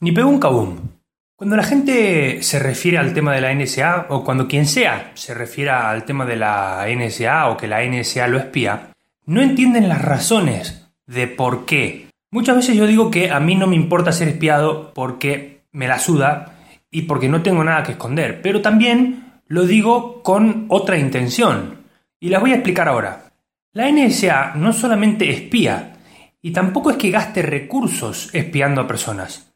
Ni pegó un cabum. Cuando la gente se refiere al tema de la NSA, o cuando quien sea se refiere al tema de la NSA o que la NSA lo espía, no entienden las razones de por qué. Muchas veces yo digo que a mí no me importa ser espiado porque me la suda y porque no tengo nada que esconder, pero también lo digo con otra intención. Y las voy a explicar ahora. La NSA no solamente espía, y tampoco es que gaste recursos espiando a personas.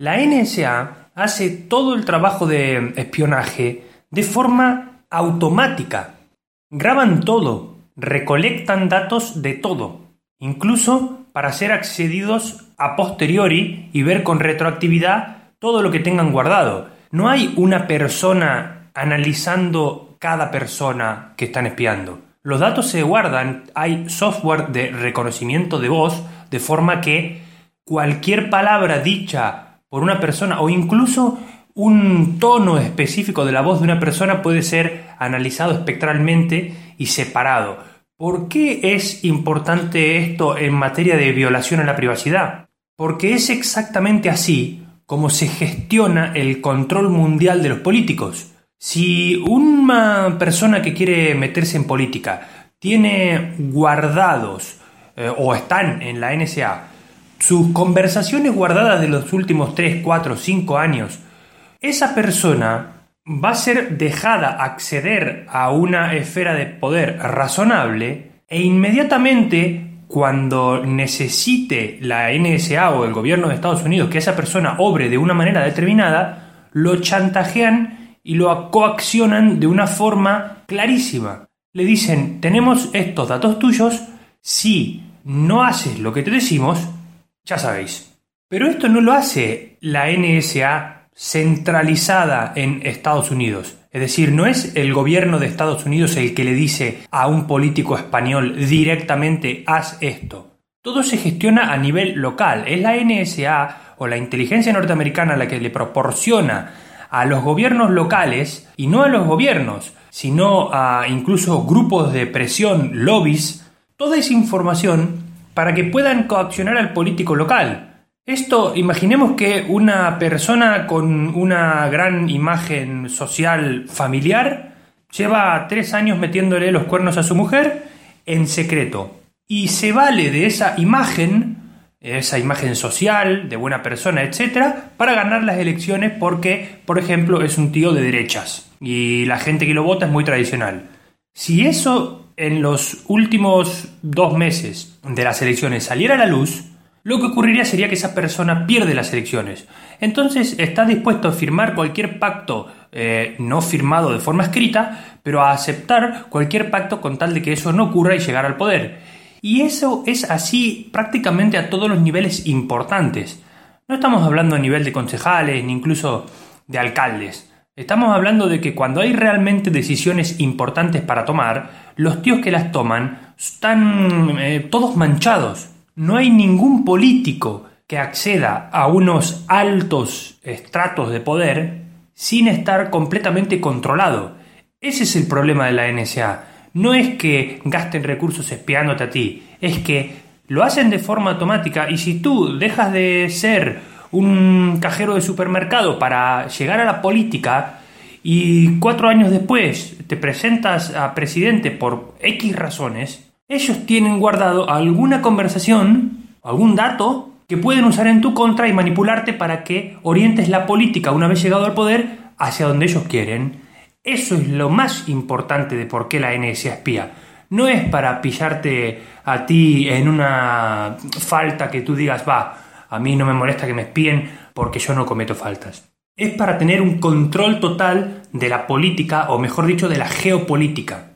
La NSA hace todo el trabajo de espionaje de forma automática. Graban todo, recolectan datos de todo, incluso para ser accedidos a posteriori y ver con retroactividad todo lo que tengan guardado. No hay una persona analizando cada persona que están espiando. Los datos se guardan, hay software de reconocimiento de voz, de forma que cualquier palabra dicha por una persona o incluso un tono específico de la voz de una persona puede ser analizado espectralmente y separado. ¿Por qué es importante esto en materia de violación a la privacidad? Porque es exactamente así como se gestiona el control mundial de los políticos. Si una persona que quiere meterse en política tiene guardados eh, o están en la NSA sus conversaciones guardadas de los últimos 3, 4, 5 años, esa persona va a ser dejada acceder a una esfera de poder razonable e inmediatamente cuando necesite la NSA o el gobierno de Estados Unidos que esa persona obre de una manera determinada, lo chantajean y lo coaccionan de una forma clarísima. Le dicen, tenemos estos datos tuyos, si no haces lo que te decimos, ya sabéis. Pero esto no lo hace la NSA centralizada en Estados Unidos. Es decir, no es el gobierno de Estados Unidos el que le dice a un político español directamente haz esto. Todo se gestiona a nivel local. Es la NSA o la inteligencia norteamericana la que le proporciona a los gobiernos locales y no a los gobiernos, sino a incluso grupos de presión, lobbies, toda esa información para que puedan coaccionar al político local. Esto, imaginemos que una persona con una gran imagen social familiar lleva tres años metiéndole los cuernos a su mujer en secreto y se vale de esa imagen esa imagen social de buena persona, etcétera, para ganar las elecciones porque, por ejemplo, es un tío de derechas y la gente que lo vota es muy tradicional. Si eso en los últimos dos meses de las elecciones saliera a la luz, lo que ocurriría sería que esa persona pierde las elecciones. Entonces está dispuesto a firmar cualquier pacto eh, no firmado de forma escrita, pero a aceptar cualquier pacto con tal de que eso no ocurra y llegar al poder. Y eso es así prácticamente a todos los niveles importantes. No estamos hablando a nivel de concejales ni incluso de alcaldes. Estamos hablando de que cuando hay realmente decisiones importantes para tomar, los tíos que las toman están eh, todos manchados. No hay ningún político que acceda a unos altos estratos de poder sin estar completamente controlado. Ese es el problema de la NSA no es que gasten recursos espiándote a ti, es que lo hacen de forma automática y si tú dejas de ser un cajero de supermercado para llegar a la política y cuatro años después te presentas a presidente por X razones, ellos tienen guardado alguna conversación, algún dato que pueden usar en tu contra y manipularte para que orientes la política una vez llegado al poder hacia donde ellos quieren eso es lo más importante de por qué la NSA espía. No es para pillarte a ti en una falta que tú digas, va, a mí no me molesta que me espíen porque yo no cometo faltas. Es para tener un control total de la política, o mejor dicho, de la geopolítica.